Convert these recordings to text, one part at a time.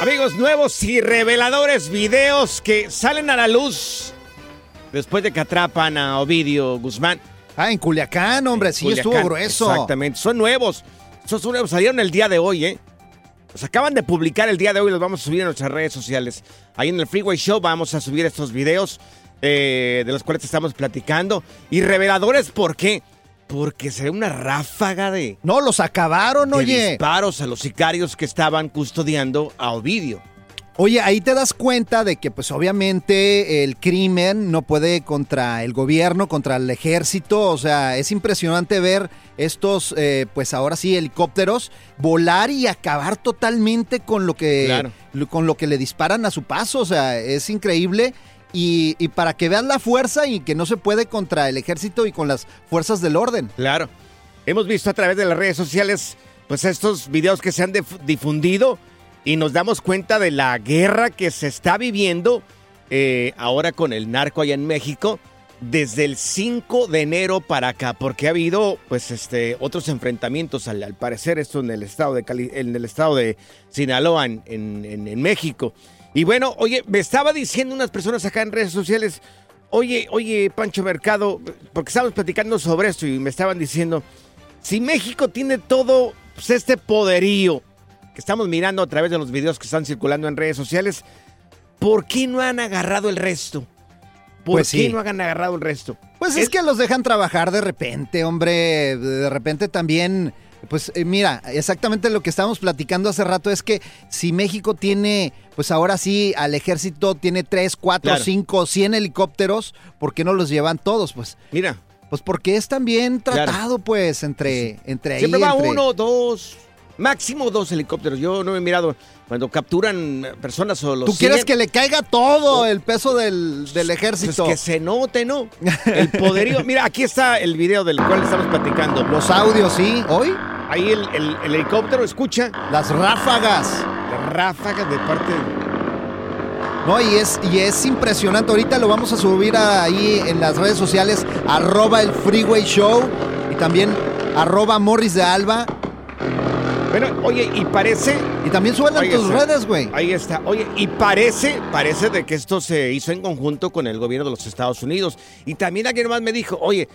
Amigos, nuevos y reveladores videos que salen a la luz después de que atrapan a Ovidio Guzmán. Ah, en Culiacán, hombre, sí, Culiacán. estuvo grueso. Exactamente, son nuevos. Esos son nuevos, salieron el día de hoy, ¿eh? Los acaban de publicar el día de hoy, los vamos a subir en nuestras redes sociales. Ahí en el Freeway Show vamos a subir estos videos eh, de los cuales estamos platicando. Y reveladores, ¿por qué? Porque se ve una ráfaga de, No, los acabaron, de oye. disparos a los sicarios que estaban custodiando a Ovidio. Oye, ahí te das cuenta de que pues obviamente el crimen no puede contra el gobierno, contra el ejército, o sea, es impresionante ver estos, eh, pues ahora sí, helicópteros volar y acabar totalmente con lo que, Claro. con lo que le disparan a su paso, o sea, es increíble. Y, y para que vean la fuerza y que no se puede contra el ejército y con las fuerzas del orden. Claro. Hemos visto a través de las redes sociales, pues estos videos que se han dif- difundido y nos damos cuenta de la guerra que se está viviendo eh, ahora con el narco allá en México desde el 5 de enero para acá, porque ha habido pues este otros enfrentamientos al, parecer esto en el estado de Cali- en el estado de Sinaloa en- en- en México. Y bueno, oye, me estaba diciendo unas personas acá en redes sociales, oye, oye, Pancho Mercado, porque estábamos platicando sobre esto y me estaban diciendo, si México tiene todo pues, este poderío que estamos mirando a través de los videos que están circulando en redes sociales, ¿por qué no han agarrado el resto? ¿Por Pues qué sí. no han agarrado el resto? Pues es, que los dejan trabajar de repente, hombre. De repente también, pues eh, mira, exactamente lo que estábamos platicando hace rato es que si México tiene, pues ahora sí, al ejército tiene 3, 4, Claro. 5, 100 helicópteros, ¿por qué no los llevan todos? Pues, Mira, pues porque es también tratado, pues, entre, entre ahí. siempre va entre- uno, dos, máximo dos helicópteros. Yo no he mirado cuando capturan personas o los Tú quieres siguen, que le caiga todo el peso del, del pues, ejército. que se note, ¿no? El poderío. Mira, aquí está el video del cual estamos platicando. Los audios, ¿sí? Hoy, Ahí el, el- el helicóptero escucha las ráfagas. la ráfaga de parte. No, y es, y es impresionante. Ahorita lo vamos a subir ahí en las redes sociales, arroba el Freeway Show y también arroba Morris de Alba. Bueno, oye, y parece... Y también suben en Ahí tus está. redes, güey. Ahí está. Oye, y parece, parece de que esto se hizo en conjunto con el gobierno de los Estados Unidos. Y también alguien más me dijo, oye,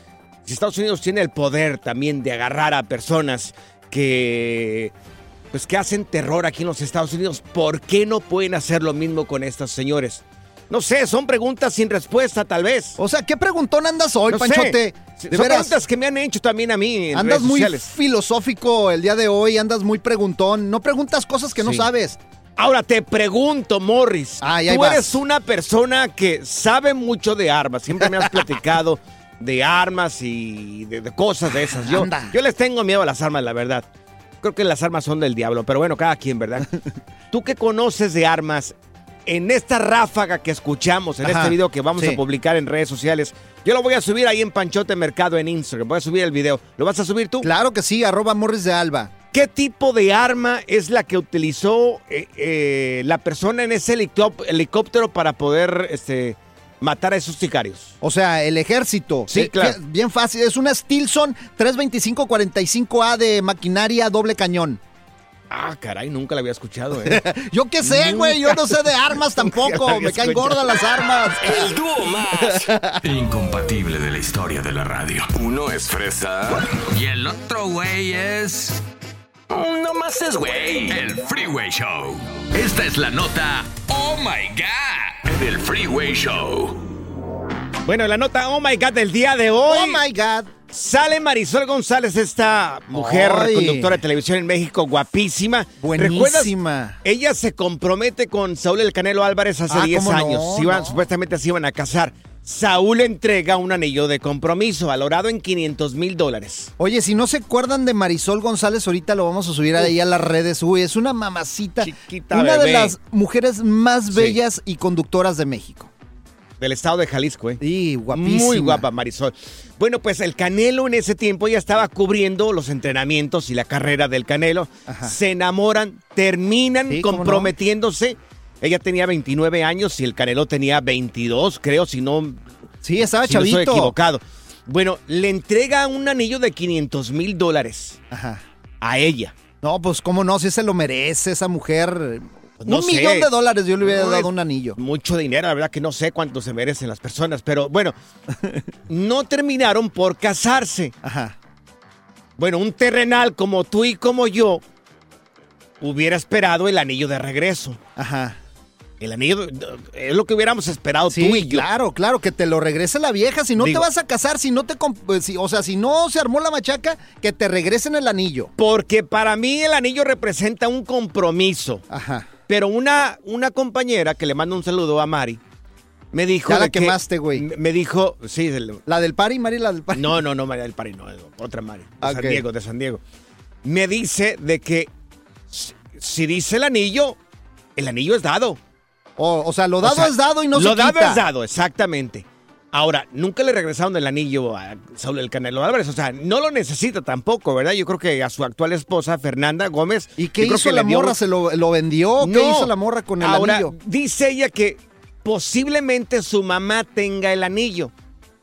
si Estados Unidos tiene el poder también de agarrar a personas que pues que hacen terror aquí en los Estados Unidos, ¿por qué no pueden hacer lo mismo con estos señores? No sé, son preguntas sin respuesta tal vez. O sea, ¿qué preguntón andas hoy, No sé. Panchote? Sí, De Son veras. preguntas que me han hecho también a mí en Andas redes muy sociales. filosófico el día de hoy, andas muy preguntón. No preguntas cosas que no Sí. sabes. Ahora te pregunto, Morris. Ay, tú vas. eres una persona que sabe mucho de armas. Siempre me has platicado de armas y de, de cosas de esas. Yo, Anda. yo les tengo miedo a las armas, la verdad. Creo que las armas son del diablo, pero bueno, cada quien, ¿verdad? Tú que conoces de armas, en esta ráfaga que escuchamos, en Ajá, este video que vamos sí. a publicar en redes sociales, yo lo voy a subir ahí en Panchote Mercado en Instagram. Voy a subir el video. ¿Lo vas a subir tú? Claro que sí, arroba Morris de Alba. ¿Qué tipo de arma es la que utilizó eh, eh, la persona en ese helicóp- helicóptero para poder este, matar a esos sicarios? O sea, el ejército. Sí, Eh, claro. Bien fácil. Es una Stilson 325-45A de maquinaria doble cañón. Ah, caray, nunca la había escuchado. ¿eh? Yo qué sé, güey. Yo no sé de armas tampoco. Me caen gordas las armas. El dúo más incompatible de la historia de la radio. Uno es fresa y el otro güey es. No más es güey. El Freeway Show. Esta es la nota. Oh my God. Del Freeway Show. bueno, la nota Oh My God del día de hoy. Oh my God. Sale Marisol González, esta mujer conductora de televisión en México, guapísima. ¿Recuerdas? Buenísima. Ella se compromete con Saúl El Canelo Álvarez hace Ah, 10 ¿cómo no? años. Se iban- No. Supuestamente se iban a casar. Saúl entrega un anillo de compromiso valorado en 500 mil dólares. Oye, si no se acuerdan de Marisol González, ahorita lo vamos a subir ahí a las redes. Uy, es una mamacita. Chiquita una de las mujeres más Sí. bellas y conductoras de México. Del estado de Jalisco, ¿eh? Y guapísima. Muy guapa, Marisol. Bueno, pues el Canelo en ese tiempo ya estaba cubriendo los entrenamientos y la carrera del Canelo. Ajá. Se enamoran, terminan Sí, no. comprometiéndose. Ella tenía 29 años y el Canelo tenía 22, creo, si no, Sí, estaba si no chavito. estoy equivocado. Bueno, le entrega un anillo de 500 mil dólares a ella. No, pues cómo no, si se lo merece esa mujer. Pues no un sé. millón de dólares yo le hubiera dado un anillo. Mucho dinero, la verdad que no sé cuánto se merecen las personas, pero bueno, no terminaron por casarse. Ajá. Bueno, un terrenal como tú y como yo hubiera esperado el anillo de regreso. Ajá. El anillo es lo que hubiéramos esperado Sí, tú y yo. claro, claro, que te lo regrese la vieja. Si no Digo- te vas a casar, si no te. eh, si- o sea, si no se armó la machaca, que te regresen el anillo. Porque para mí el anillo representa un compromiso. Ajá. Pero una, una compañera que le manda un saludo a Mari me dijo. Ya la que- quemaste, güey. Me dijo, sí, del- La del pari, Mari, la del pari. no, no, no, María del Pari, no, otra Mari. De San Ok. Diego, de San Diego. Me dice de que si, dice el anillo, el anillo es dado. O, o sea, lo dado O sea, es dado y no Lo se dado quita. es dado, exactamente. Ahora, nunca le regresaron el anillo a Saúl el Canelo Álvarez. O sea, no lo necesita tampoco, ¿verdad? Yo creo que a su actual esposa, Fernanda Gómez. ¿Y qué hizo que la dio- morra? ¿Se lo, lo vendió? ¿Qué No. hizo la morra con el Ahora, anillo? dice ella que posiblemente su mamá tenga el anillo.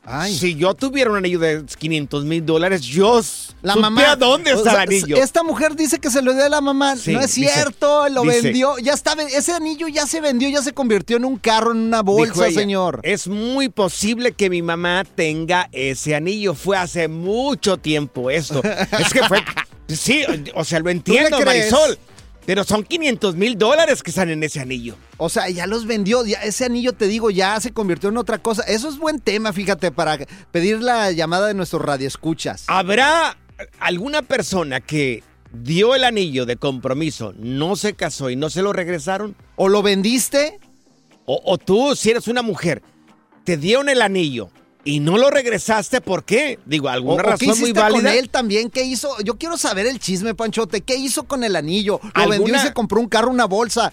Ay. Si yo tuviera un anillo de 500 mil dólares, yo La mamá. a dónde o está el anillo. Esta mujer dice que se lo dio a la mamá. Sí, no es dice- cierto, lo dice- vendió. Ya está, ese anillo ya se vendió, ya se convirtió en un carro, en una bolsa, ella, señor. Es muy posible que mi mamá tenga ese anillo. Fue hace mucho tiempo esto. es que fue. Sí, o sea, lo entiendo? Marisol. Pero son 500 mil dólares que están en ese anillo. O sea, ya los vendió. Ya, ese anillo, te digo, ya se convirtió en otra cosa. Eso es buen tema, fíjate, para pedir la llamada de nuestros radioescuchas. ¿Habrá alguna persona que dio el anillo de compromiso, no se casó y no se lo regresaron? ¿O lo vendiste? O, o tú, si eres una mujer, te dieron el anillo y no lo regresaste, ¿por qué? Digo, ¿O, alguna o qué razón muy hiciste con válida. él también? ¿Qué hizo? Yo quiero saber el chisme, Panchote. ¿Qué hizo con el anillo? Lo ¿Alguna- vendió y se compró un carro, una bolsa,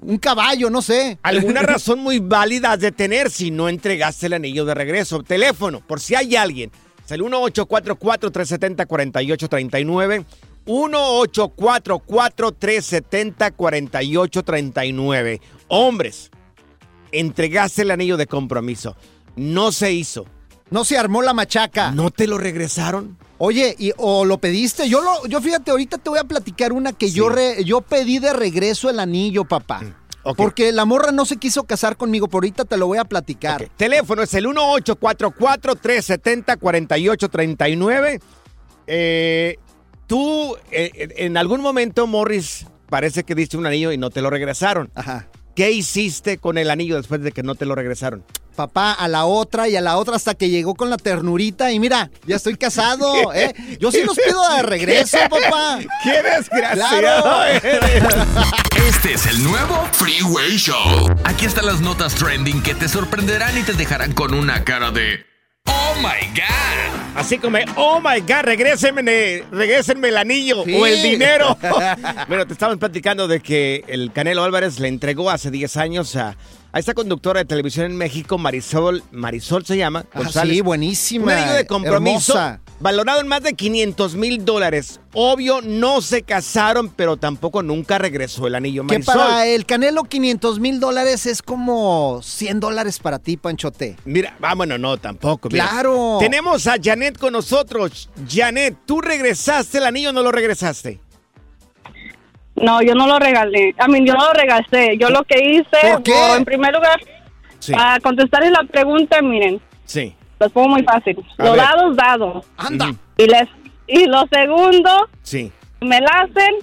un caballo, no sé. Alguna razón muy válida has de tener si no entregaste el anillo de regreso. Teléfono, por si hay alguien. Es el 1844-370-4839. 1844-370-4839. Hombres, entregaste el anillo de compromiso. No se hizo. No se armó la machaca. ¿No te lo regresaron? Oye, y, o lo pediste. Yo lo, yo fíjate, ahorita te voy a platicar una que Sí. yo re- yo pedí de regreso el anillo, papá. ok. Porque la morra no se quiso casar conmigo, pero ahorita te lo voy a platicar. Teléfono es el 1844-370-4839. Eh, tú, eh, en algún momento, Morris, parece que diste un anillo y no te lo regresaron. Ajá. ¿Qué hiciste con el anillo después de que no te lo regresaron? Papá, a la otra y a la otra hasta que llegó con la ternurita y mira, ya estoy casado, ¿eh? Yo sí los pido de regreso, papá. ¡Qué desgraciado Claro. eres! Este es el nuevo Freeway Show. Aquí están las notas trending que te sorprenderán y te dejarán con una cara de Oh my God. Así como, oh my God, regrésenme, regrésenme el anillo Sí. o el dinero. bueno, te estamos platicando de que el Canelo Álvarez le entregó hace 10 años a, a esta conductora de televisión en México, Marisol, Marisol se llama, Ah, González. sí, buenísima. Un anillo de compromiso hermosa. Valorado en más de 500 mil dólares. Obvio, no se casaron, pero tampoco nunca regresó el anillo. Que Marisol, para el Canelo 500 mil dólares es como 100 dólares para ti, Panchote. Mira, ah, bueno, no, tampoco. mira. Claro. Tenemos a Janet con nosotros. Janet, ¿tú regresaste el anillo o no lo regresaste? No, yo no lo regalé. A mí, yo no lo regalé. Yo lo que hice, ¿Por qué? bueno, en primer lugar, Sí. para contestarles la pregunta, miren, Sí. Los pongo muy fácil. A Lo ver. dado es dado. Anda. Y, les, y lo segundo, Sí. me la hacen,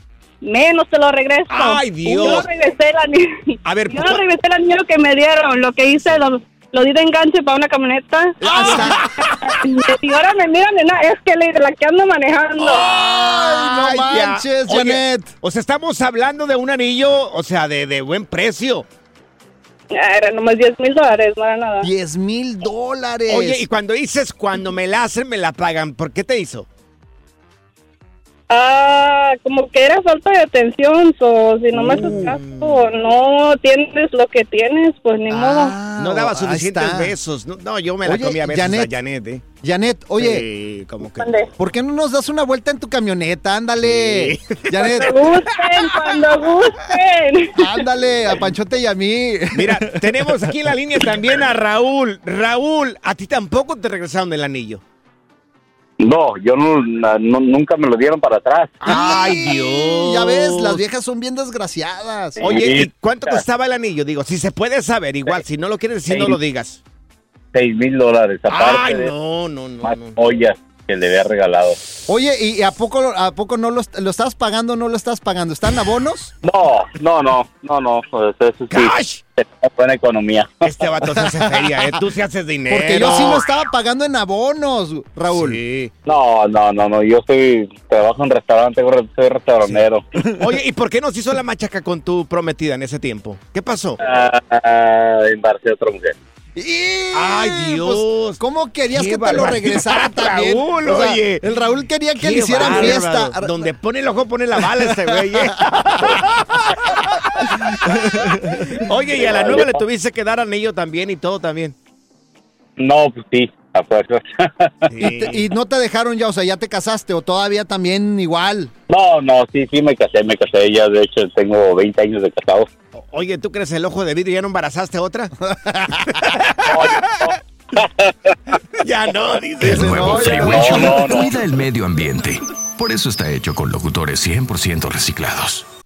menos te lo regreso. ¡Ay, Dios! Yo regresé el anillo. A ver, yo ¿cu- no regresé el anillo que me dieron. Lo que hice, lo, lo di de enganche para una camioneta. Ah, y ahora me miran, nena, es que le, la que ando manejando. Ay, no manches, Oye, Janet. O sea, estamos hablando de un anillo, o sea, de, de buen precio. Ah, Era nomás 10 mil dólares, no era nada. 10 mil dólares. Oye, y cuando dices cuando me la hacen, me la pagan, ¿por qué te hizo? Ah, como que era falta de atención, so, si no me haces Uh. caso no tienes lo que tienes, pues ni modo. Ah, No daba suficientes besos. No, no, yo me la Oye, comía a besos Janet. a Janet, ¿eh? Janet, oye, Sí, como que... ¿por qué no nos das una vuelta en tu camioneta? Ándale. Sí. Janet, Cuando gusten, cuando gusten. ándale, a Panchote y a mí. Mira, tenemos aquí en la línea también a Raúl. Raúl, a ti tampoco te regresaron el anillo. No, yo no, nunca me lo dieron para atrás. ¡Ay, Dios! Ya ves, las viejas son bien desgraciadas. Oye, ¿y cuánto costaba el anillo? Digo, si se puede saber, igual, si no lo quieres decir, no lo digas. Seis mil dólares, aparte Ay, de no, no, no. más no. joyas que le había regalado. Oye, ¿y a poco, a poco no lo, est- lo estás pagando o no lo estás pagando? ¿Están abonos? No, no, no, no, no, pues eso sí, ¡Cash! es buena economía. Este vato se hace feria, ¿eh? Tú se haces dinero. Porque yo sí lo estaba pagando en abonos, Raúl. Sí. No, no, no, no, yo soy, trabajo en restaurante, soy restaurantero. Oye, ¿y por qué no se hizo la machaca con tu prometida en ese tiempo? ¿Qué pasó? Ah, embarcé a otra mujer. Y, Ay, Dios. pues, ¿Cómo querías Qué que te lo regresara también? Raúl, O sea, oye. El Raúl quería que Qué le hicieran bárbaro. fiesta. Donde pone el ojo, pone la bala este güey. ¿eh? Oye, y a la nueva le tuviste que dar anillo también y todo también. No, pues sí, a fuerzas. Y, te- y no te dejaron ya, o sea, ya te casaste o todavía también igual. no, no, sí, sí, me casé, me casé. Ya, de hecho, tengo 20 años de casado. Oye, ¿tú crees el ojo de vidrio y ya no embarazaste a otra? ya no, dice. El nuevo no, ya Freeway no, Show no, no. cuida el medio ambiente. Por eso está hecho con locutores 100% reciclados.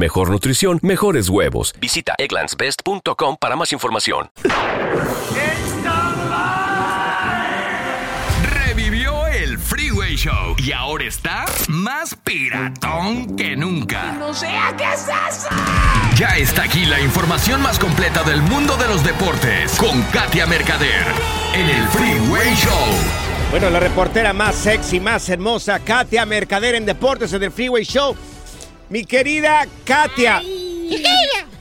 mejor nutrición, mejores huevos. Visita egglandsbest.com para más información. Revivió el Freeway Show y ahora está más piratón que nunca. No sé a qué. Ya está aquí la información más completa del mundo de los deportes con Katia Mercader en el Freeway Show. Bueno, la reportera más sexy, más hermosa, Katia Mercader en Deportes en el Freeway Show. Mi querida Katia.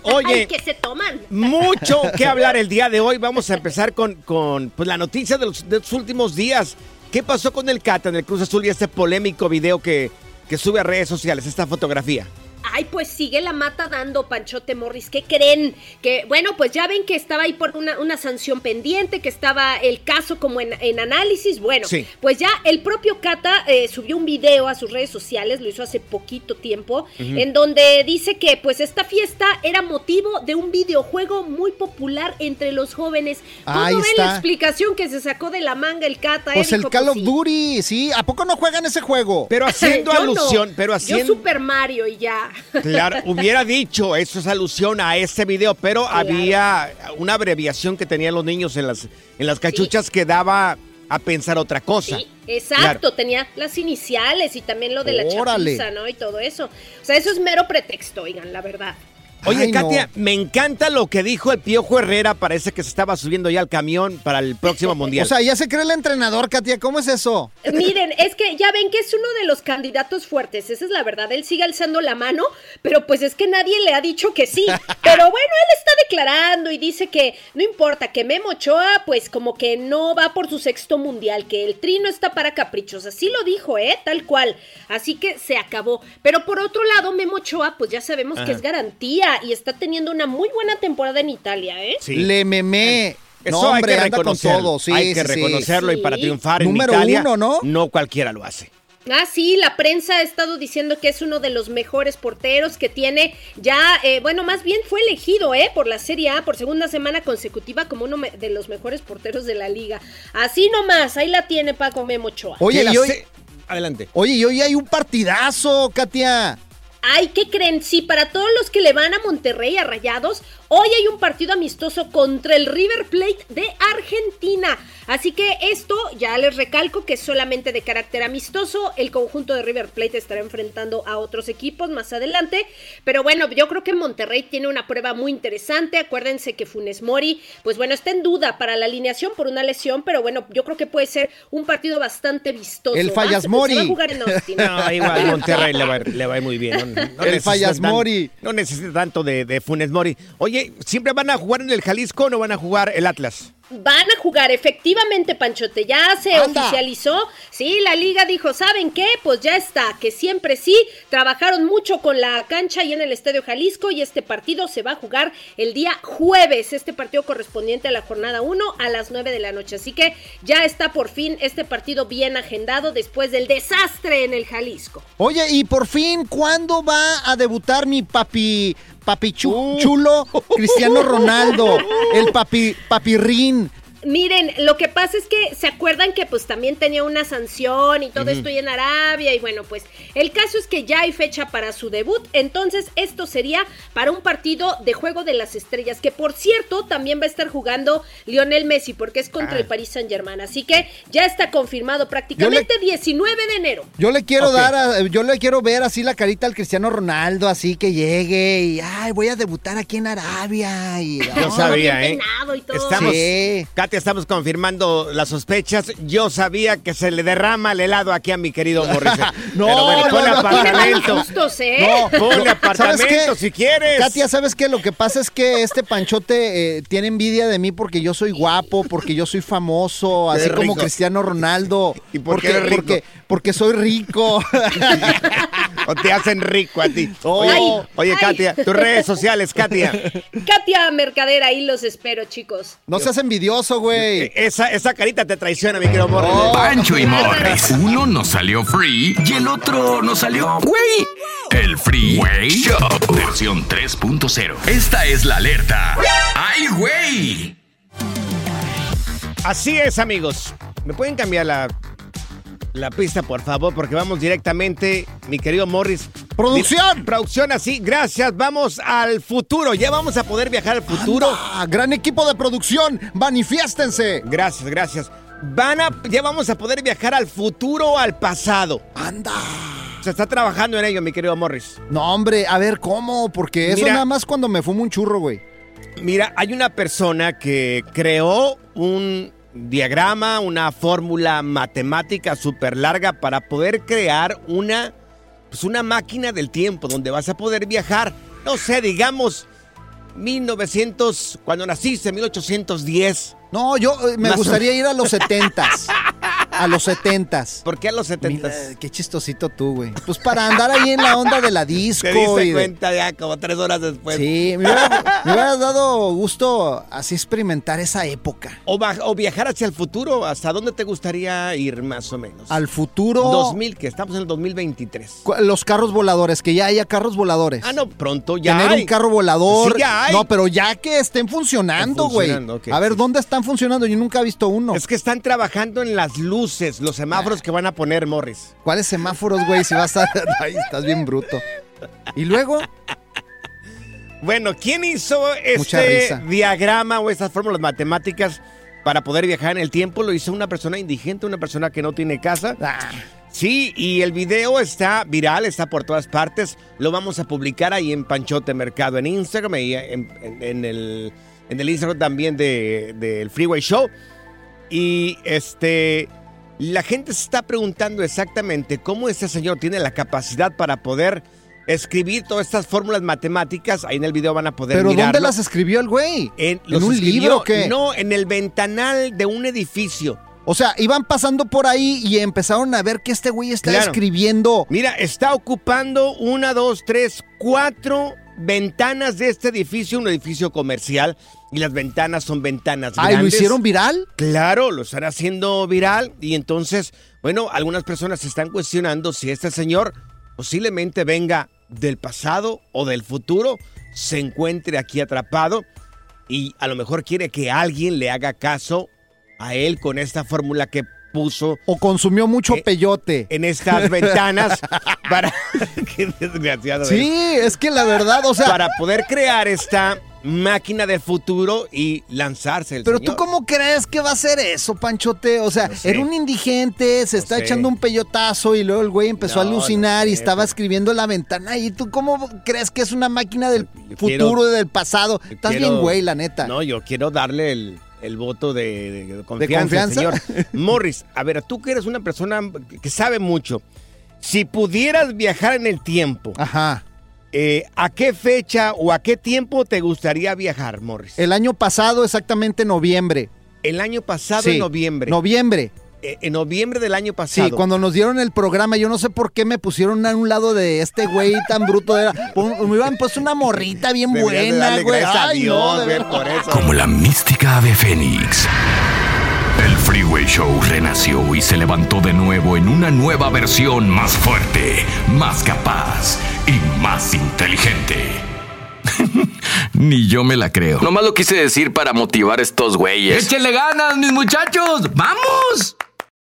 Oye, Ay, que se toman. mucho que hablar el día de hoy. Vamos a empezar con, con pues, la noticia de los, de los últimos días. ¿Qué pasó con el Cata en el Cruz Azul y este polémico video que, que sube a redes sociales, esta fotografía? Ay, pues sigue la mata dando, Panchote Morris. ¿Qué creen? Que, bueno, pues ya ven que estaba ahí por una, una sanción pendiente, que estaba el caso como en, en análisis. Bueno, Sí. pues ya el propio Cata eh, subió un video a sus redes sociales, lo hizo hace poquito tiempo, en donde dice que pues esta fiesta era motivo de un videojuego muy popular entre los jóvenes. Ahí ¿Cómo ven está. la explicación que se sacó de la manga el Cata? Pues eh? el Dijo, Call pues, of. Duty, sí. ¿A poco no juegan ese juego? Pero haciendo Yo no. alusión, pero Yo haciendo... Super Mario y ya. Claro, hubiera dicho, eso es alusión a este video, pero había una abreviación que tenían los niños en las, en las cachuchas que daba a pensar otra cosa. Sí, exacto, tenía las iniciales y también lo de la Órale. chapiza, ¿no? Y todo eso. O sea, eso es mero pretexto, oigan, la verdad. Oye, Ay, no. Katia, me encanta lo que dijo el Piojo Herrera. Parece que se estaba subiendo ya al camión para el próximo mundial. O sea, ya se cree el entrenador, Katia. ¿Cómo es eso? Miren, es que ya ven que es uno de los candidatos fuertes, esa es la verdad. Él sigue alzando la mano, pero pues es que nadie le ha dicho que sí. Pero bueno, él está declarando y dice que no importa, que Memo Ochoa, pues como que no va por su sexto mundial, que el trino está para caprichos. Así lo dijo, ¿eh? Tal cual. Así que se acabó. Pero por otro lado, Memo Ochoa, pues ya sabemos que es garantía y está teniendo una muy buena temporada en Italia, ¿eh? Sí. Le memé. Eso no, hay hombre, que anda con reconocerlo. todo. Sí, hay que sí, reconocerlo y para triunfar Número en Italia, uno, ¿no? No cualquiera lo hace. Ah, sí, la prensa ha estado diciendo que es uno de los mejores porteros que tiene ya, eh, bueno, más bien fue elegido, ¿eh? Por la Serie A por segunda semana consecutiva como uno de los mejores porteros de la liga. Así nomás, ahí la tiene Paco Memo Ochoa. Oye, y hoy, Adelante. oye, y hoy hay un partidazo, Katia. Ay, ¿qué creen? Sí, para todos los que le van a Monterrey a Rayados, hoy hay un partido amistoso contra el River Plate de Argentina. Así que esto ya les recalco que es solamente de carácter amistoso. El conjunto de River Plate estará enfrentando a otros equipos más adelante. Pero bueno, yo creo que Monterrey tiene una prueba muy interesante. Acuérdense que Funes Mori, pues bueno, está en duda para la alineación por una lesión. Pero bueno, yo creo que puede ser un partido bastante vistoso. El ¿va? Fallas se Mori. va a jugar en Austin. No, igual Monterrey le va, le va a ir muy bien. No, no El Fallas tan- Mori. No necesita tanto de, de Funes Mori. Oye, ¿siempre van a jugar en el Jalisco o no van a jugar el Atlas? Van a jugar, efectivamente, Panchote. Ya se Anda. oficializó. Sí, la liga dijo, ¿saben qué? Pues ya está, que siempre sí. Trabajaron mucho con la cancha y en el Estadio Jalisco y este partido se va a jugar el día jueves. Este partido correspondiente a la jornada 1 a las 9 de la noche. Así que ya está por fin este partido bien agendado después del desastre en el Jalisco. Oye, y por fin, ¿cuándo va a debutar mi papi, papi chu- chulo Cristiano Ronaldo? El papi, papirrín. Miren, lo que pasa es que se acuerdan que pues también tenía una sanción y todo esto y en Arabia y bueno, pues el caso es que ya hay fecha para su debut, entonces esto sería para un partido de Juego de las Estrellas, que por cierto también va a estar jugando Lionel Messi porque es contra Ah. el Paris Saint Germain, así que ya está confirmado prácticamente 19 de enero. Yo le quiero dar, a- yo le quiero ver así la carita al Cristiano Ronaldo, así que llegue y, ay, voy a debutar aquí en Arabia. Y, Yo ay, sabía, ¿eh? y todo. Estamos, Sí. Katia, estamos confirmando las sospechas. Yo sabía que se le derrama el helado aquí a mi querido Morrison. No, Pero bueno, no, no. Apartamento. gustos, ¿eh? No, Pon no, ¿sabes apartamento qué? si quieres. Katia, ¿sabes qué? Lo que pasa es que este panchote eh, tiene envidia de mí porque yo soy guapo, porque yo soy famoso, así como. Cristiano Ronaldo. ¿Y por qué porque, eres rico? Porque, porque soy rico. O te hacen rico a ti. Oh. Oye, Ay. oye, Ay. Katia, tus redes sociales, Katia. Katia Mercader, ahí los espero, chicos. No seas envidioso, güey. Esa, esa carita te traiciona, mi querido Morris. Oh. Pancho y Morris. Uno nos salió free y el otro nos salió güey. El Freeway Show. Versión 3.0. Esta es la alerta. ¡Ay, güey! Así es, amigos. ¿Me pueden cambiar la, la pista, por favor? Porque vamos directamente, mi querido Morris. ¡Producción! Producción, así, gracias. Vamos al futuro. Ya vamos a poder viajar al futuro. Gran equipo de producción, manifiéstense. Gracias, gracias. van a, ya vamos a poder viajar al futuro o al pasado. ¡Anda! Se está trabajando en ello, mi querido Morris. No, hombre, a ver, ¿cómo? Porque eso Mira. nada más cuando me fumo un churro, güey. Mira, hay una persona que creó un diagrama, una fórmula matemática súper larga para poder crear una, pues una máquina del tiempo donde vas a poder viajar, no sé, digamos, 1900, cuando naciste, 1810. No, yo eh, me Más o- gustaría ir a los setentas. a los setentas. ¿Por qué a los 70? Mira, qué chistosito tú, güey. Pues para andar ahí en la onda de la disco. Te diste y de- cuenta ya como tres horas después. Sí, me hubiera, me hubiera dado gusto así experimentar esa época. O, viajar hacia el futuro, ¿hasta dónde te gustaría ir más o menos? Al futuro. 2000, que estamos en el 2023. cu- Los carros voladores, que ya haya carros voladores. Ah, no, pronto ya Tener hay. un carro volador. Sí, ya hay. No, pero ya que estén funcionando, güey. funcionando, ok, a ver, sí. ¿dónde están funcionando? Yo nunca he visto uno. Es que están trabajando en las luces, los semáforos que van a poner, Morris. ¿Cuáles semáforos, güey? Si vas a... Ay, estás bien bruto. Y luego, Bueno, ¿quién hizo este diagrama o estas fórmulas matemáticas para poder viajar en el tiempo? Lo hizo una persona indigente, una persona que no tiene casa. ah, Sí, y el video está viral, está por todas partes. Lo vamos a publicar ahí en Panchote Mercado en Instagram y en, en- en el, en el Instagram también del de, del Freeway Show. Y este, la gente se está preguntando exactamente cómo este señor tiene la capacidad para poder escribir todas estas fórmulas matemáticas. Ahí en el video van a poder ¿pero dónde las escribió el güey? En, ¿En los un escribió- libro o qué? No, en el ventanal de un edificio. O sea, iban pasando por ahí y empezaron a ver que este güey está Claro. escribiendo. Mira, está ocupando una, dos, tres, cuatro ventanas de este edificio, un edificio comercial, y las ventanas son ventanas Ay, grandes. ¿lo hicieron viral? Claro, lo están haciendo viral y entonces, bueno, algunas personas se están cuestionando si este señor posiblemente venga del pasado o del futuro, se encuentre aquí atrapado y a lo mejor quiere que alguien le haga caso a él con esta fórmula que puso ¿O consumió mucho Eh, peyote? en estas ventanas para qué desgraciado eres. Sí, es que la verdad, o sea... para poder crear esta máquina del futuro y lanzarse el Pero señor. tú cómo crees que va a ser eso, Panchote? O sea, No sé. era un indigente, se No está sé. echando un peyotazo y luego el güey empezó a alucinar y sé, estaba pero- escribiendo en la ventana. ¿Y tú cómo crees que es una máquina del Yo futuro quiero- y del pasado? Estás quiero- bien, güey, la neta. No, yo quiero darle el, el voto de, de confianza, confianza? señor. Morris, a ver, tú que eres una persona que sabe mucho, si pudieras viajar en el tiempo, Ajá. eh, ¿a qué fecha o a qué tiempo te gustaría viajar, Morris? El año pasado, exactamente noviembre. El año pasado, Sí, en noviembre. Noviembre. Eh, en noviembre del año pasado. Sí, cuando nos dieron el programa, yo no sé por qué me pusieron a un lado de este güey tan bruto. Era, pon- me hubieran puesto una morrita bien buena, güey. gracias a Ay, Dios, no, de por eso. Como la mística ave fénix. El Freeway Show renació y se levantó de nuevo en una nueva versión más fuerte, más capaz y más inteligente. Ni yo me la creo. Nomás lo quise decir para motivar a estos güeyes. ¡Échenle ganas, mis muchachos! ¡Vamos!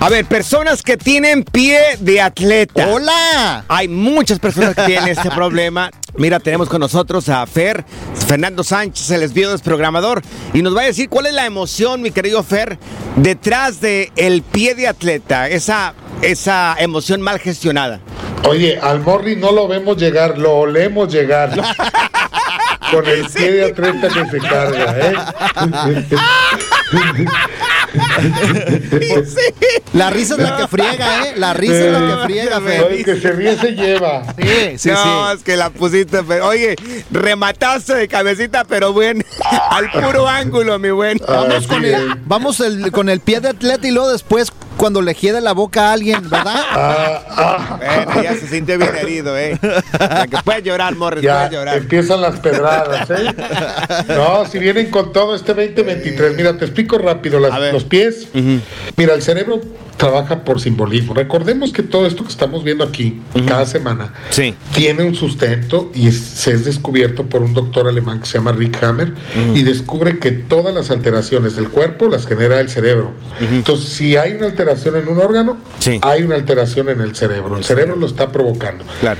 A ver, personas que tienen pie de atleta. ¡Hola! Hay muchas personas que tienen este problema. Mira, tenemos con nosotros a Fer, Fernando Sánchez, el desvío desprogramador, y nos va a decir cuál es la emoción, mi querido Fer, detrás de el pie de atleta, esa, esa emoción mal gestionada. Oye, al Morri no lo vemos llegar, lo olemos llegar. Con el pie de atleta que se carga, ¿eh? La risa es la que friega, ¿eh? La risa es la que friega, Fer. El que se ríe se lleva. Sí, sí, no, sí. es que la pusiste, pero, oye, remataste de cabecita, pero buen, al puro ángulo, mi buen. Vamos, con el, vamos el- con el pie de atleta y luego después cuando le hiede la boca a alguien, ¿verdad? Ah, Bueno, ya se sintió bien herido, ¿eh? Ya que puedes llorar, Morris, Ya puedes llorar. empiezan las pedradas, ¿eh? No, si vienen con todo este 2023, mira, te explico rápido las- los pies. Mira, el cerebro trabaja por simbolismo. Recordemos que todo esto que estamos viendo aquí cada semana Sí. tiene un sustento y es- se es descubierto por un doctor alemán que se llama Rick Hammer y descubre que todas las alteraciones del cuerpo las genera el cerebro. Entonces, si hay una alteración en un órgano, hay una alteración en el cerebro. El cerebro lo está provocando. Claro.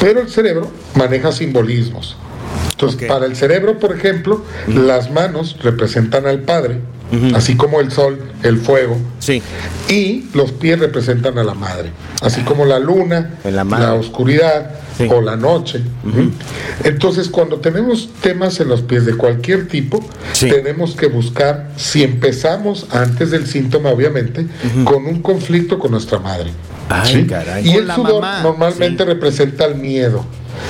Pero el cerebro maneja simbolismos. Entonces, para el cerebro, por ejemplo, las manos representan al Padre, así como el sol, el fuego. Sí. Y los pies representan a la madre, así como la luna, la, oscuridad o la noche. Entonces, cuando tenemos temas en los pies de cualquier tipo, tenemos que buscar, si empezamos antes del síntoma, obviamente, con un conflicto con nuestra madre. Ay, ¿sí? caray. Y Con el la sudor mamá, normalmente representa el miedo.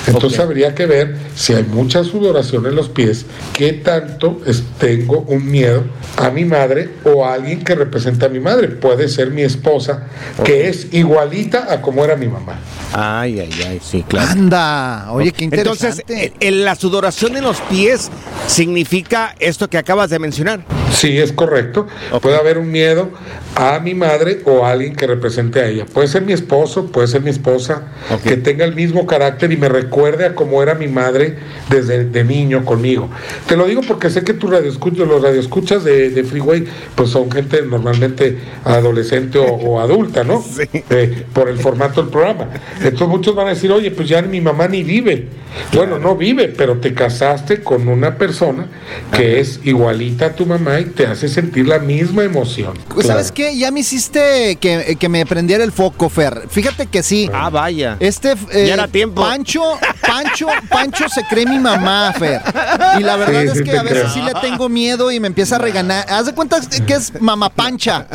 Entonces habría que ver si hay mucha sudoración en los pies, qué tanto es- tengo un miedo a mi madre o a alguien que representa a mi madre. Puede ser mi esposa, que es igualita a como era mi mamá. Ay, ay, ay, sí, claro. Anda, oye, qué interesante. Entonces, la sudoración en los pies significa esto que acabas de mencionar. Sí, es correcto. Puede haber un miedo a mi madre o a alguien que represente a ella. Puede ser mi esposo, puede ser mi esposa, que tenga el mismo carácter y me recuerde a cómo era mi madre desde de niño conmigo. Te lo digo porque sé que tus radioescuchas, los radioescuchas de, de Freeway, pues son gente normalmente adolescente o, o adulta, ¿no? Eh, por el formato del programa. Entonces muchos van a decir, oye, pues ya mi mamá ni vive. Bueno, no vive, pero te casaste con una persona que es igualita a tu mamá y te hace sentir la misma emoción. Pues, ¿Sabes qué? Ya me hiciste que, que me prendiera el foco, Fer. Fíjate que sí. Ah, vaya. Este eh, Ya era tiempo. Pancho, Pancho, Pancho se cree mi mamá, Fer. Y la verdad Sí, es sí que a veces creo. sí le tengo miedo y me empieza a reganar. Haz de cuenta que es mamá Pancha.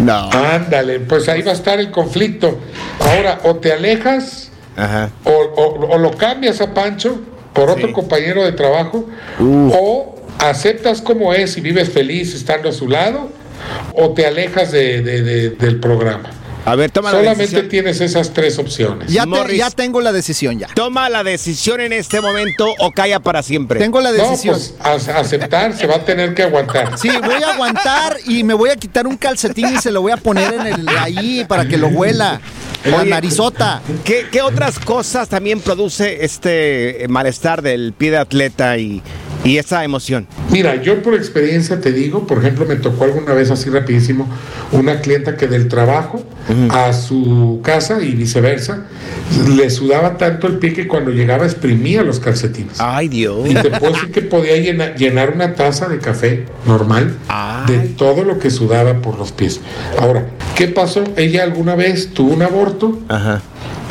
No. Ándale, pues ahí va a estar el conflicto. Ahora, o te alejas O, o- o lo cambias a Pancho por otro compañero de trabajo, o aceptas como es y vives feliz estando a su lado, o te alejas de- de- de- del programa. A ver, toma la Solamente decisión. tienes esas tres opciones. Ya, te- Morris. ya tengo la decisión ya. Toma la decisión en este momento o calla para siempre. Tengo la No, decisión. pues a- aceptar, se va a tener que aguantar. Sí, voy a aguantar y me voy a quitar un calcetín y se lo voy a poner en el ahí para que lo huela. La Oye, narizota. ¿Qué, qué otras cosas también produce este malestar del pie de atleta y, y esa emoción? Mira, yo por experiencia te digo, por ejemplo, me tocó alguna vez así rapidísimo una clienta que del trabajo a su casa y viceversa, le sudaba tanto el pie que cuando llegaba exprimía los calcetines. Ay, Dios. Y te puedo decir que podía llena- llenar una taza de café normal de todo lo que sudaba por los pies. Ahora, ¿qué pasó? Ella alguna vez tuvo un aborto, Ajá.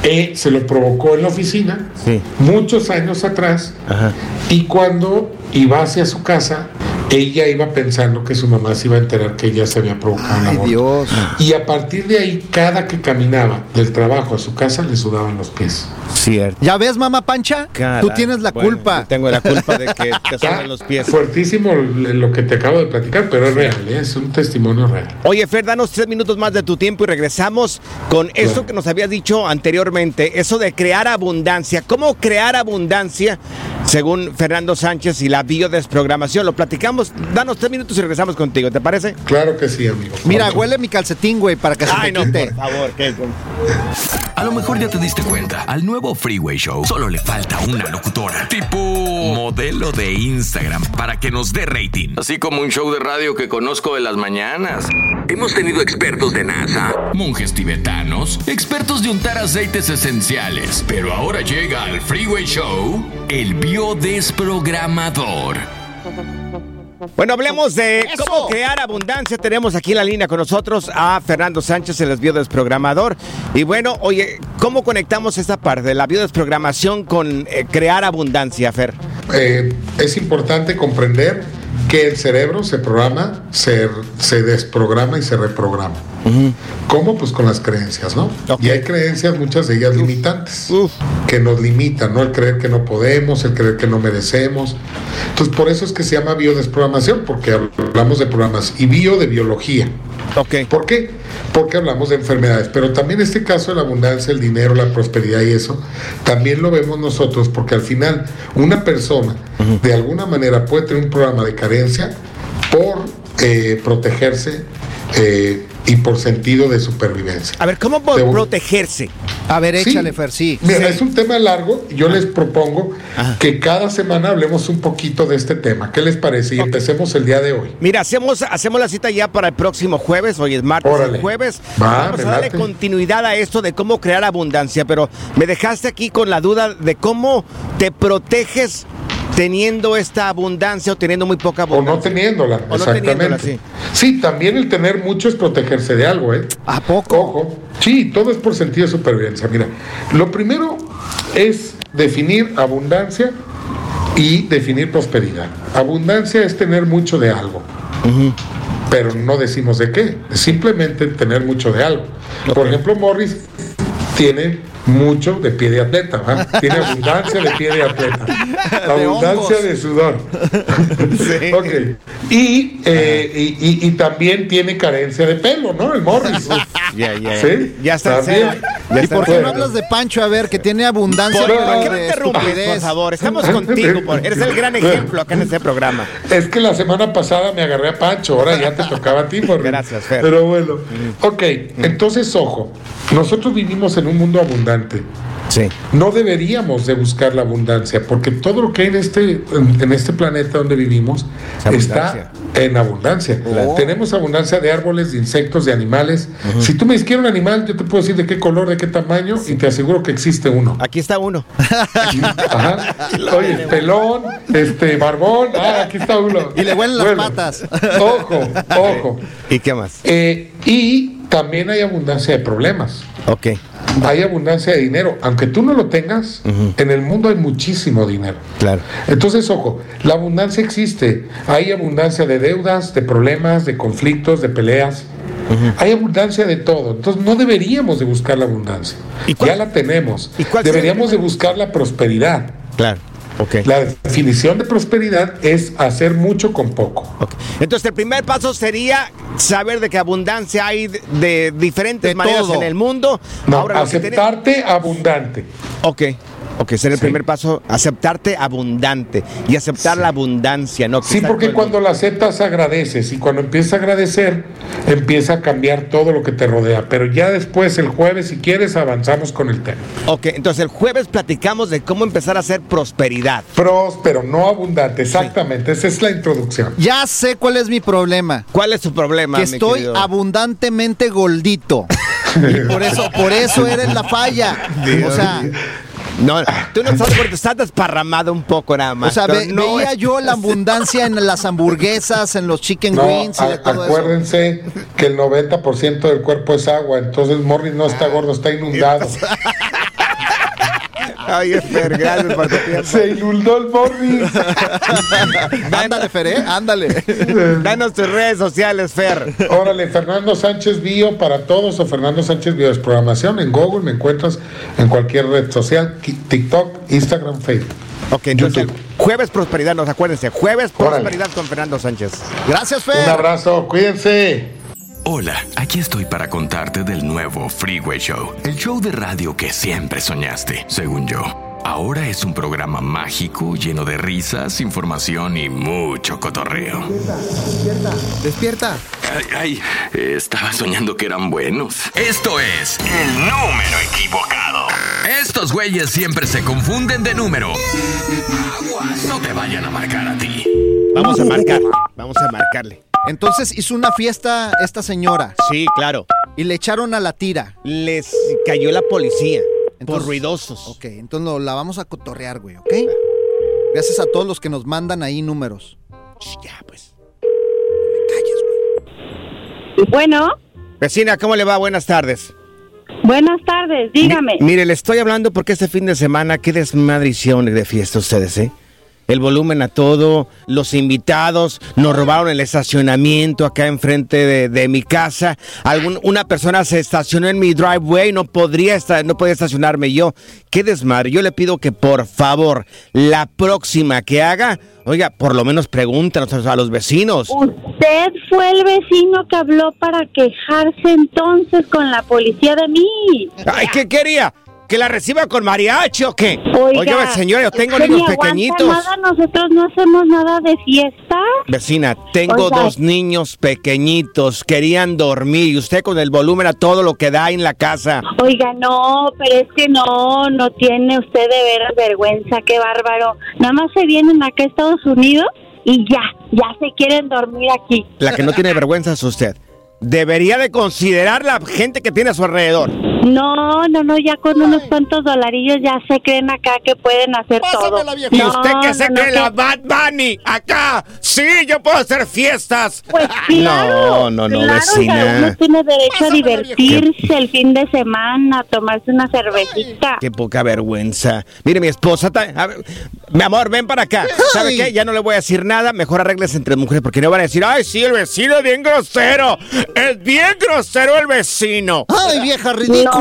Eh, se lo provocó en la oficina, Sí. muchos años atrás, Ajá. y cuando iba hacia su casa, ella iba pensando que su mamá se iba a enterar que ella se había provocado un Ay, aborto. Dios. Y a partir de ahí, cada que caminaba del trabajo a su casa, le sudaban los pies. Cierto. ¿Ya ves, mamá Pancha? Tú tienes la Bueno, culpa. yo tengo la culpa de que te sudan los pies. fuertísimo lo que te acabo de platicar, pero es real, ¿eh? es un testimonio real. Oye, Fer, danos tres minutos más de tu tiempo y regresamos con eso que nos habías dicho anteriormente, eso de crear abundancia. ¿Cómo crear abundancia según Fernando Sánchez y la biodesprogramación? Lo platicamos, danos tres minutos y regresamos contigo, ¿te parece? Claro que sí, amigo. Mira, huele mi calcetín, güey, para que se Ay, te no, quite. por favor, que... A lo mejor ya te diste cuenta, al nuevo Freeway Show solo le falta una locutora, tipo modelo de Instagram, para que nos dé rating. Así como un show de radio que conozco de las mañanas. Hemos tenido expertos de NASA, monjes tibetanos, expertos de untar aceites esenciales, pero ahora llega al Freeway Show el biodesprogramador. Bueno, hablemos de cómo crear abundancia. Tenemos aquí en la línea con nosotros a Fernando Sánchez, el biodesprogramador. Y bueno, oye, ¿cómo conectamos esta parte de la biodesprogramación con eh, crear abundancia, Fer? Eh, es importante comprender que el cerebro se programa, se, se desprograma y se reprograma. ¿Cómo? Pues con las creencias, ¿no? Y hay creencias, muchas de ellas limitantes, que nos limitan, ¿no? El creer que no podemos, el creer que no merecemos. Entonces, por eso es que se llama biodesprogramación, porque hablamos de programas y bio de biología. Ok. ¿Por qué? Porque hablamos de enfermedades, pero también este caso de la abundancia, el dinero, la prosperidad y eso, también lo vemos nosotros, porque al final una persona de alguna manera puede tener un programa de carencia por eh, protegerse eh, y por sentido de supervivencia. A ver, ¿cómo po- De un- protegerse? A ver, Sí. échale, Fer, sí. Mira, es un tema largo. Yo les propongo que cada semana hablemos un poquito de este tema. ¿Qué les parece? Y empecemos el día de hoy. Mira, hacemos, hacemos la cita ya para el próximo jueves, hoy es martes, Órale. el jueves. Va, Vamos a darle late. continuidad a esto de cómo crear abundancia, pero me dejaste aquí con la duda de cómo te proteges teniendo esta abundancia o teniendo muy poca O abundancia. no teniéndola, O no exactamente. teniéndola, sí. sí. también el tener mucho es protegerse de algo, ¿eh? ¿A poco? Ojo. Sí, todo es por sentido de supervivencia. Mira, lo primero es definir abundancia y definir prosperidad. Abundancia es tener mucho de algo. Pero no decimos de qué, simplemente tener mucho de algo. Por ejemplo, Morris tiene mucho de pie de atleta, ¿va? tiene abundancia de pie de atleta, abundancia hongos. de sudor. Ok. Y, eh, y, y- y también tiene carencia de pelo, ¿no? El Morris. Ya, ya, ¿Sí? ya está También. ¿Y por qué no hablas de Pancho? A ver, que tiene abundancia ¿Por, qué me de interrumpes, por estupidez. favor? Estamos contigo, por- eres el gran ejemplo acá en este programa. Es que la semana pasada me agarré a Pancho, ahora ya te tocaba a ti, Morris. Gracias, Fer. Pero bueno, ok, entonces ojo, nosotros vivimos en un mundo abundante. Sí. No deberíamos de buscar la abundancia, porque todo lo que hay en este, en, este planeta donde vivimos está en abundancia. Tenemos abundancia de árboles, de insectos, de animales. Si tú me dices quiero un animal, yo te puedo decir de qué color, de qué tamaño, y te aseguro que existe uno. Aquí está uno. Ajá. Oye, pelón, este, barbón, ah, aquí está uno. Y le huelen las Bueno, patas. Ojo, ojo. ¿Y qué más? Eh, y también hay abundancia de problemas. Ok. Hay abundancia de dinero. Aunque tú no lo tengas, en el mundo hay muchísimo dinero. Claro. Entonces, ojo, la abundancia existe. Hay abundancia de deudas, de problemas, de conflictos, de peleas. Hay abundancia de todo. Entonces, no deberíamos de buscar la abundancia. ¿Y cuál- ya la tenemos. ¿Y cuál Deberíamos de buscar la prosperidad. Claro. La definición de prosperidad es hacer mucho con poco. Entonces, el primer paso sería saber de que abundancia hay de, diferentes De maneras todo. en el mundo. No, Ahora, aceptarte abundante. Ok. Ok, sería el Sí. primer paso, aceptarte abundante y aceptar la abundancia, ¿no? Sí, porque cuando la aceptas agradeces y cuando empiezas a agradecer empieza a cambiar todo lo que te rodea. Pero ya después, el jueves, si quieres, avanzamos con el tema. Ok, entonces el jueves platicamos de cómo empezar a hacer prosperidad. Próspero, no abundante, exactamente. Esa es la introducción. Ya sé cuál es mi problema. ¿Cuál es tu problema? Que mi estoy querido? abundantemente gordito. Y por eso, por eso eres la falla. O sea, No, tú no estás gordo, estás desparramado un poco nada más. o sea ve- no veía es- yo la abundancia en las hamburguesas, en los chicken No, wings y de todo eso. acuérdense que el 90% del cuerpo es agua, entonces Morris no está gordo, está inundado. Ay, Fer, gracias por tu tiempo. Se inundó el morning. Ándale, Fer, ¿eh? Ándale. Danos tus redes sociales, Fer. Órale, Fernando Sánchez Bio para todos o Fernando Sánchez Bio Desprogramación en Google. Me encuentras en cualquier red social, TikTok, Instagram, Facebook. Ok, entonces, Jueves Prosperidad, nos acuérdense. Jueves Prosperidad con Fernando Sánchez. Gracias, Un abrazo, cuídense. Hola, aquí estoy para contarte del nuevo Freeway Show, el show de radio que siempre soñaste, según yo. Ahora es un programa mágico lleno de risas, información y mucho cotorreo. Despierta. Ay, ay, estaba soñando que eran buenos. Esto es el número equivocado. Estos güeyes siempre se confunden de número. Aguas, no te vayan a marcar a ti. Vamos a marcar, vamos a marcarle. Entonces hizo una fiesta esta señora. Sí, claro. Y le echaron a la tira. Les cayó la policía. por ruidosos. Ok, entonces lo- la vamos a cotorrear, güey, ¿ok? Gracias a todos los que nos mandan ahí números. Ya, pues. Bueno, Vecina, ¿cómo le va? Buenas tardes. buenas tardes, dígame. Mi- mire, le estoy hablando porque este fin de semana, qué desmadrición de fiesta ustedes, ¿eh? El volumen a todo, los invitados, nos robaron el estacionamiento acá enfrente de, de mi casa. Algún, una persona se estacionó en mi driveway, no podría estar, no podía estacionarme yo. Qué desmadre. Yo le pido que por favor, la próxima que haga, oiga, por lo menos pregúntanos a los vecinos. Usted fue el vecino que habló para quejarse entonces con la policía de mí. Ay, ¿qué quería? ¿Que la reciba con mariachi o qué? Oiga, Oiga, señora, yo tengo ¿usted ni niños pequeñitos. Nada, nosotros no hacemos nada de fiesta. Vecina, tengo Oiga. dos niños pequeñitos, querían dormir y usted con el volumen a todo lo que da en la casa. Oiga, no, pero es que no, no tiene usted de veras vergüenza, qué bárbaro. Nada más se vienen acá a Estados Unidos y ya, ya se quieren dormir aquí. La que no tiene vergüenza es usted. Debería de considerar la gente que tiene a su alrededor. No, no, no, ya con unos cuantos dolarillos ya se creen acá que pueden hacer todo. ¿Y No, usted que se no, no, cree que- la Bad Bunny? Acá, sí, yo puedo hacer fiestas. Pues claro, no, no, no, claro, vecina. Uno tiene derecho a divertirse el fin de semana, a tomarse una cervecita. Qué poca vergüenza. Mire, mi esposa. ta- a ver, mi amor, ven para acá. ¿Sabe qué? Ya no le voy a decir nada. Mejor arregles entre mujeres porque no van a decir, ay, sí, el vecino es bien grosero. Es bien grosero el vecino. ¡Ay, vieja ridícula!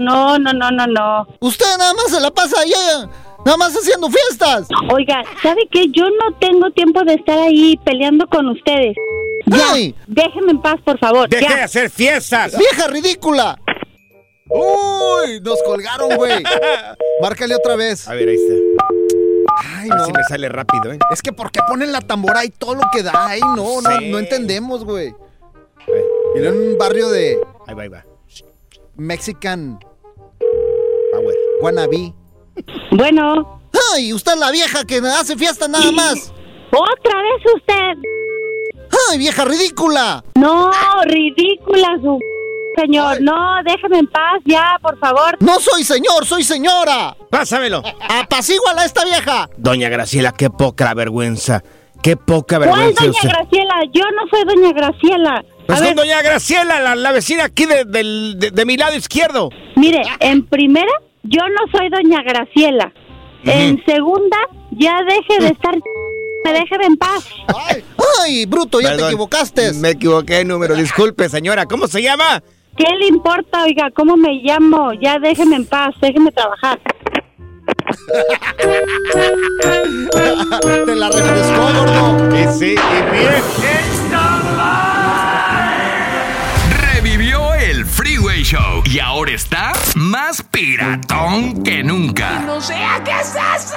No, no, no, no, no. Usted nada más se la pasa allá, nada más haciendo fiestas. Oiga, ¿sabe qué? Yo no tengo tiempo de estar ahí peleando con ustedes. Ya, déjeme en paz, por favor. Deje ya. de hacer fiestas. ¡Vieja ridícula! ¡Uy! Nos colgaron, güey. Márcale otra vez. A ver, ahí está. Ay, no. si me sale rápido, ¿eh? Es que ¿por qué ponen la tambora y todo lo que da? Ay, no, no, Sí. no entendemos, güey. En un barrio de Ahí va, ahí va. Mexican Power. wannabe. Bueno. ¡Ay! Usted es la vieja que hace fiesta nada más. ¿Otra vez usted? ¡Ay, vieja ridícula! No, ridícula su señor. No, déjeme en paz ya, por favor. No soy señor, soy señora. Pásamelo. Apacíguala a esta vieja. Doña Graciela, qué poca vergüenza. Qué poca ¿Cuál vergüenza doña usted. Graciela? Yo no soy doña Graciela. Pues A con ver, doña Graciela, la, la vecina aquí de, del- de- de mi lado izquierdo. mire, en primera, yo no soy doña Graciela. En segunda, ya deje de estar... Me deje en paz. ¡Ay, bruto, ya te equivocaste! Me equivoqué de número, disculpe, señora. ¿Cómo se llama? ¿Qué le importa, oiga? ¿Cómo me llamo? Ya déjeme en paz, déjeme trabajar. Te la refrescó, gordo. Y sí, y mire. Y ahora está más piratón que nunca. No sea qué es eso.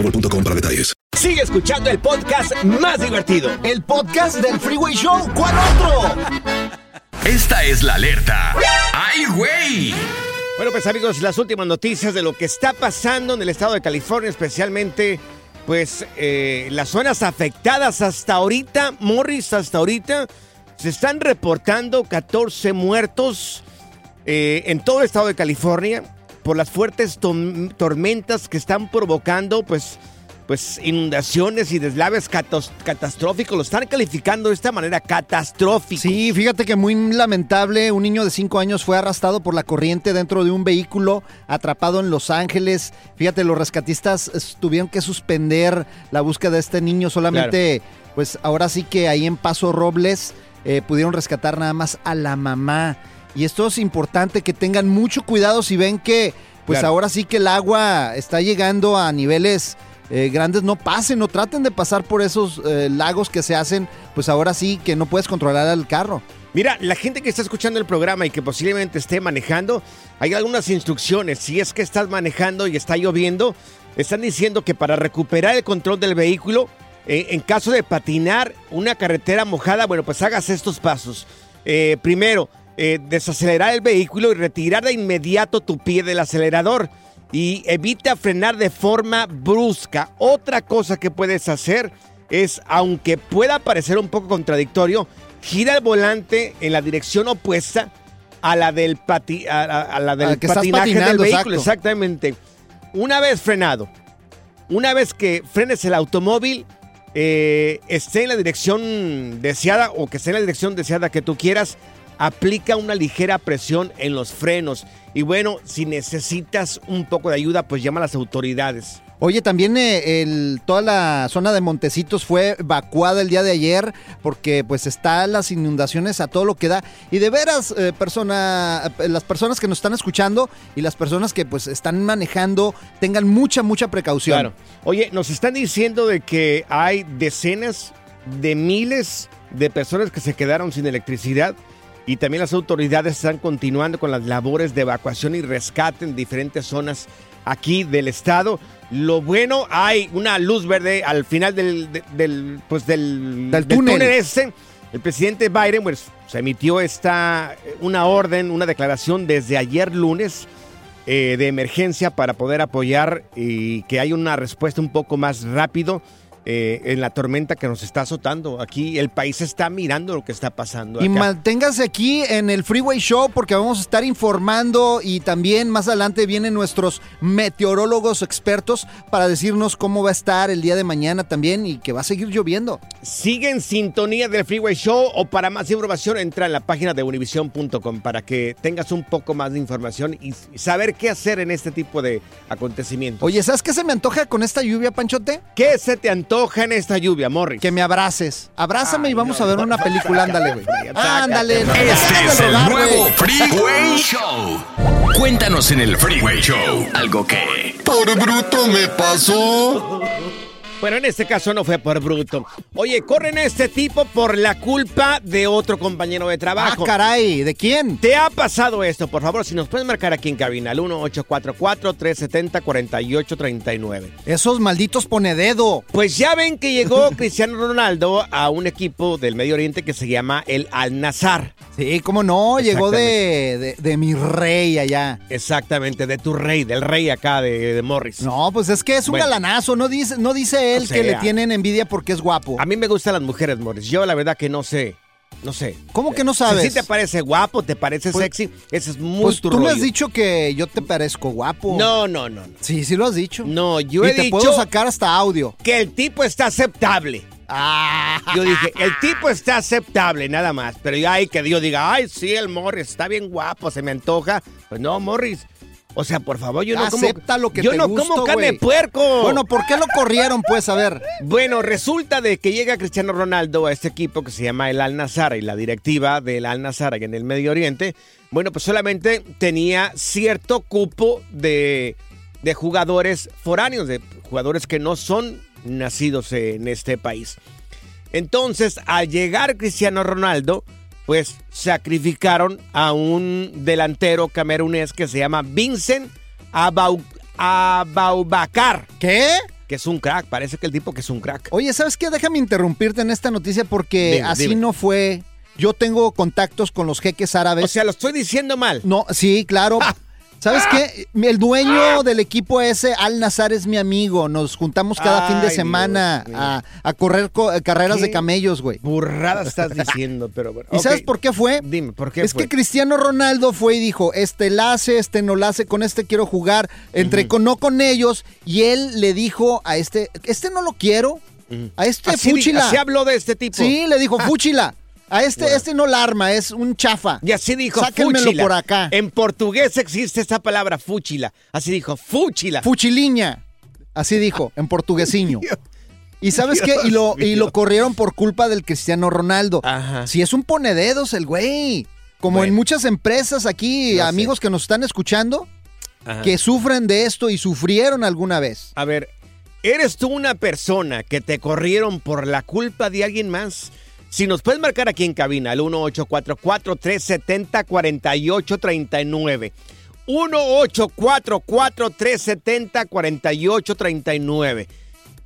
boostmobile.com para detalles. Sigue escuchando el podcast más divertido. El podcast del Freeway Show. ¿Cuál otro? Esta es la alerta. ¡Ay, güey! Bueno, pues amigos, las últimas noticias de lo que está pasando en el estado de California, especialmente, pues, eh, las zonas afectadas hasta ahorita, Morris, hasta ahorita, se están reportando 14 muertos eh, en todo el estado de California por las fuertes tormentas que están provocando, pues, pues inundaciones y deslaves catastróficos. Lo están calificando de esta manera catastrófico. Sí, fíjate que muy lamentable. Un niño de 5 años fue arrastrado por la corriente dentro de un vehículo atrapado en Los Ángeles. Fíjate, los rescatistas tuvieron que suspender la búsqueda de este niño. Solamente, pues ahora sí que ahí en Paso Robles eh, pudieron rescatar nada más a la mamá. Y esto es importante que tengan mucho cuidado si ven que, pues ahora sí que el agua está llegando a niveles eh, grandes, no pasen, no traten de pasar por esos eh, lagos que se hacen, pues ahora sí que no puedes controlar el carro. Mira, la gente que está escuchando el programa y que posiblemente esté manejando, hay algunas instrucciones. Si es que estás manejando y está lloviendo, están diciendo que para recuperar el control del vehículo, eh, en caso de patinar una carretera mojada, bueno, pues hagas estos pasos. primero, eh, desacelerar el vehículo y retirar de inmediato tu pie del acelerador. Y evita frenar de forma brusca. Otra cosa que puedes hacer es, aunque pueda parecer un poco contradictorio, gira el volante en la dirección opuesta a la del, a, la del patinaje del vehículo. Exactamente. Una vez frenado, una vez que frenes el automóvil, eh, esté en la dirección deseada o que esté en la dirección deseada que tú quieras, aplica una ligera presión en los frenos. Y bueno, si necesitas un poco de ayuda, pues llama a las autoridades. Oye, también eh, toda la zona de Montecitos fue evacuada el día de ayer porque pues están las inundaciones a todo lo que da. Y de veras, eh, persona, eh, las personas que nos están escuchando y las personas que pues están manejando tengan mucha, mucha precaución. Claro. Oye, nos están diciendo de que hay decenas de miles de personas que se quedaron sin electricidad y también las autoridades están continuando con las labores de evacuación y rescate en diferentes zonas aquí del estado. Lo bueno, hay una luz verde al final del, pues del, túnel. ese. El presidente Biden pues, se emitió esta, una orden, una declaración desde ayer lunes eh, de emergencia para poder apoyar y que haya una respuesta un poco más rápido eh, en la tormenta que nos está azotando. Aquí el país está mirando lo que está pasando. Y manténganse aquí en el Freeway Show porque vamos a estar informando y también más adelante vienen nuestros meteorólogos expertos para decirnos cómo va a estar el día de mañana también y que va a seguir lloviendo. Sigue en sintonía del Freeway Show o para más información entra en la página de univision.com para que tengas un poco más de información y saber qué hacer en este tipo de acontecimientos. Oye, ¿sabes qué se me antoja con esta lluvia, Panchote? ¿Qué se te antoja? Antoja en esta lluvia, Morris? Que me abraces. Abrázame y vamos a ver una película. Ándale, güey. Ándale. Este es el nuevo Freeway Show. Cuéntanos en el Freeway Show algo que... Por bruto me pasó. Bueno, en este caso no fue por bruto. Oye, corren a este tipo por la culpa de otro compañero de trabajo. Ah, caray, ¿de quién? ¿Te ha pasado esto? Por favor, si nos puedes marcar aquí en cabina, al 1844-370-4839. Esos malditos pone dedo. Pues ya ven que llegó Cristiano Ronaldo a un equipo del Medio Oriente que se llama el Al-Nazar. Sí, cómo no, llegó de, de, mi rey allá. Exactamente, de tu rey, del rey acá de, Morris. No, pues es que es un galanazo, no dice, no dice él que le tienen envidia porque es guapo. A mí me gustan las mujeres, Morris. Yo la verdad que no sé. No sé. ¿Cómo que no sabes? Si te parece guapo, te parece pues, sexy, ese es muy pues tú me has dicho que yo te parezco guapo. No, no, no, Sí, sí lo has dicho. No, yo he te dicho... puedo sacar hasta audio. Que el tipo está aceptable. Yo dije, el tipo está aceptable, nada más. Pero ya hay que Dios diga, ay, sí, el Morris está bien guapo, se me antoja. Pues no, Morris. O sea, por favor, yo no como. Acepta lo que yo te no gustó, como carne de puerco. Bueno, ¿por qué lo corrieron, pues? A ver. Bueno, resulta de que llega Cristiano Ronaldo a este equipo que se llama el Al Nazar y la directiva del Al Nazar en el Medio Oriente, bueno, pues solamente tenía cierto cupo de, de jugadores foráneos, de jugadores que no son nacidos en este país. Entonces, al llegar Cristiano Ronaldo, pues sacrificaron a un delantero camerunés que se llama Vincent Abau, Abaubacar. ¿Qué? Que es un crack, parece que el tipo que es un crack. Oye, ¿sabes qué? Déjame interrumpirte en esta noticia porque Dime, así dime. no fue. Yo tengo contactos con los jeques árabes. O sea, lo estoy diciendo mal. No, sí, claro. ¿Sabes qué? El dueño del equipo ese, Al Nazar, es mi amigo. Nos juntamos cada fin de semana Dios a, a correr co- carreras ¿Qué de camellos, güey. Burrada estás diciendo, pero bueno. ¿Y sabes por qué fue? Dime, ¿por qué es fue? que Cristiano Ronaldo fue y dijo, este la hace, este no la hace, con este quiero jugar, entre con no con ellos, y él le dijo a este, este no lo quiero, a este Así fúchila. así habló de este tipo. Sí, le dijo, fúchila. A este, este no la arma, es un chafa. Y así dijo Sáquenmelo fúchila. por acá. En portugués existe esa palabra fúchila. Así dijo, fúchila. Fuchiliña. Así dijo, en portuguesiño. ¿Y sabes qué? Y lo, y Dios lo corrieron por culpa del Cristiano Ronaldo. Ajá. Si es un ponededos el güey. Como en muchas empresas aquí, sé. amigos que nos están escuchando, Ajá. que sufren de esto y sufrieron alguna vez. A ver, ¿eres tú una persona que te corrieron por la culpa de alguien más? Si nos puedes marcar aquí en cabina, al 1844-370-4839. 1844-370-4839.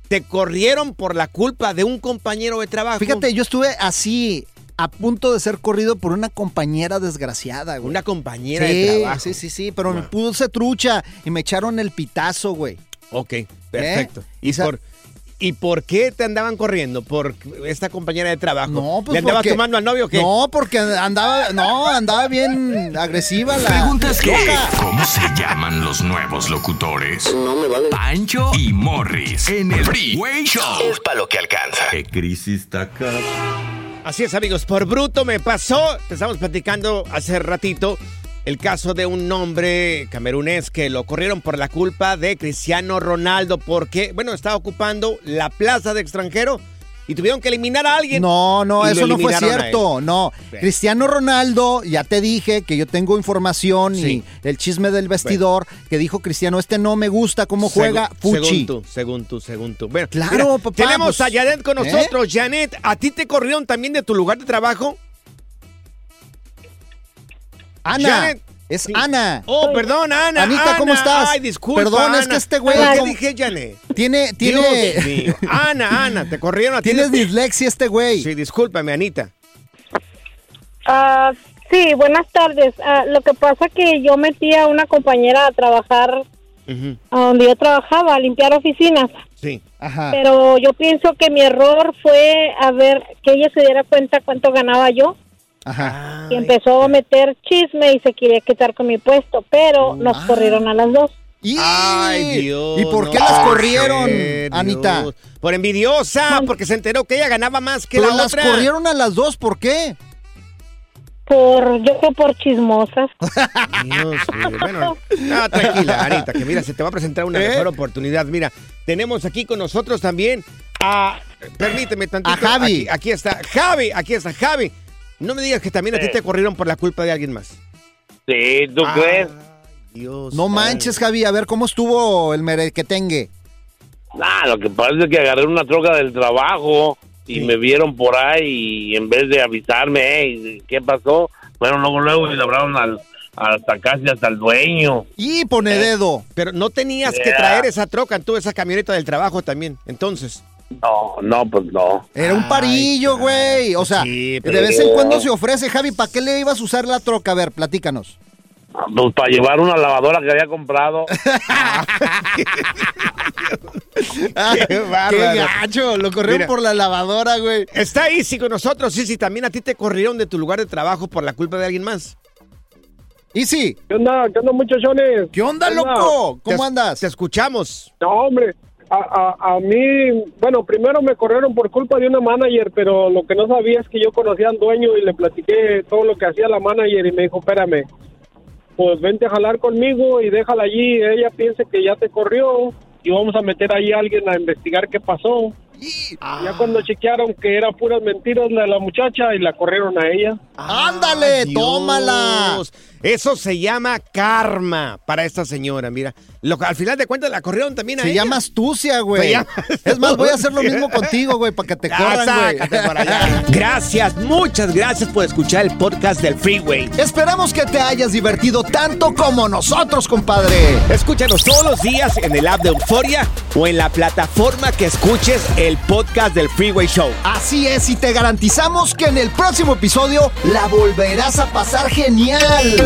Te corrieron por la culpa de un compañero de trabajo. Fíjate, yo estuve así a punto de ser corrido por una compañera desgraciada, güey. Una compañera sí, de trabajo. Sí, sí, sí, pero me puse trucha y me echaron el pitazo, güey. Ok, perfecto. ¿Eh? ¿Y, por, ¿Y por qué te andaban corriendo? ¿Por esta compañera de trabajo? No, pues ¿Le andabas porque- tomando al novio o qué? No, porque andaba, no, andaba bien agresiva la. ¿Preguntas qué? loca. ¿Cómo se llaman los nuevos locutores? No me vale. Pancho y Morris en el Freeway Show. Es para lo que alcanza. ¿Qué crisis está acá? Así es, amigos, por bruto me pasó. Te estamos platicando hace ratito el caso de un hombre camerunés que lo corrieron por la culpa de Cristiano Ronaldo porque, bueno, estaba ocupando la plaza de extranjero y tuvieron que eliminar a alguien. No, no, eso no fue cierto. No. Cristiano Ronaldo, ya te dije que yo tengo información Sí. y el chisme del vestidor que dijo Cristiano, este no me gusta cómo juega Segu- Fuchi. Según tú, según tú, según tú. Bueno, Claro, papá, Tenemos pues, a Janet con ¿eh? nosotros. Janet, ¿a ti te corrieron también de tu lugar de trabajo? Ana, Janet. es Sí. Ana. Oh, perdón, Ana. Anita, ¿cómo Ana. estás? Ay, disculpa. Perdón, es que este güey ¿Pero ¿Qué dije, Janet? Tiene, Dios tiene, mío. Ana, Ana, te corrieron a ti. tienes dislexia este güey. Sí, discúlpame, Anita. Ah, sí, buenas tardes. Ah, lo que pasa que yo metí a una compañera a trabajar a donde yo trabajaba, a limpiar oficinas. Sí. Ajá. Pero yo pienso que mi error fue a ver que ella se diera cuenta cuánto ganaba yo Ajá. y empezó a meter chisme y se quería quitar con mi puesto, pero nos corrieron a las dos. Y- Ay, Dios. ¿Y por no qué las corrieron, ser, Anita? Dios. Por envidiosa, porque se enteró que ella ganaba más que Pero la las otra. corrieron a las dos, ¿por qué? Por, yo creo por chismosas. Dios. Bueno, no, tranquila, Anita, que mira, se te va a presentar una ¿Eh? mejor oportunidad. Mira, tenemos aquí con nosotros también a. Permíteme tantito. A Javi. Aquí, aquí está. Javi, aquí está. Javi. No me digas que también a ti te corrieron por la culpa de alguien más. Sí, ¿tú Ah, crees? Dios. No manches, Javi, a ver cómo estuvo el merequetengue. Nah, lo que pasa es que agarré una troca del trabajo y Sí. me vieron por ahí y en vez de avisarme, "Ey, ¿qué pasó? Bueno, luego, luego y le hablaron al, hasta casi hasta el dueño. Y pone dedo. Pero no tenías que traer esa troca, tú, esa camioneta del trabajo también. Entonces. No, no, pues no. Era un parillo, güey. O sea, Sí, de vez en cuando se ofrece, Javi, ¿para qué le ibas a usar la troca? A ver, platícanos. Pues para llevar una lavadora que había comprado. Qué. Qué gacho, lo corrieron Mira. por la lavadora, güey. Está Easy con nosotros. Sí, sí, también a ti te corrieron de tu lugar de trabajo por la culpa de alguien más. Y sí, ¿Qué onda? ¿Qué onda, muchachones? ¿qué onda, ¿Qué loco? ¿Cómo Te- andas? Te escuchamos. No, hombre. A, a, a mí, bueno, primero me corrieron por culpa de una manager, pero lo que no sabía es que yo conocía al dueño y le platiqué todo lo que hacía la manager y me dijo, espérame, pues vente a jalar conmigo y déjala allí, ella piensa que ya te corrió y vamos a meter ahí a alguien a investigar qué pasó. Ya cuando chequearon que eran puras mentiras la de la muchacha y la corrieron a ella. ¡Ándale, Dios. tómala! Eso se llama karma para esta señora, mira. Lo, al final de cuentas la corrieron también a Se ella. llama astucia, güey. Es más, voy a hacer lo mismo contigo, güey, para que te corran, sácate por allá. Gracias, muchas gracias por escuchar el podcast del Freeway. Esperamos que te hayas divertido tanto como nosotros, compadre. Escúchanos todos los días en el app de Euforia o en la plataforma que escuches el podcast del Freeway Show. Así es, y te garantizamos que en el próximo episodio la volverás a pasar genial.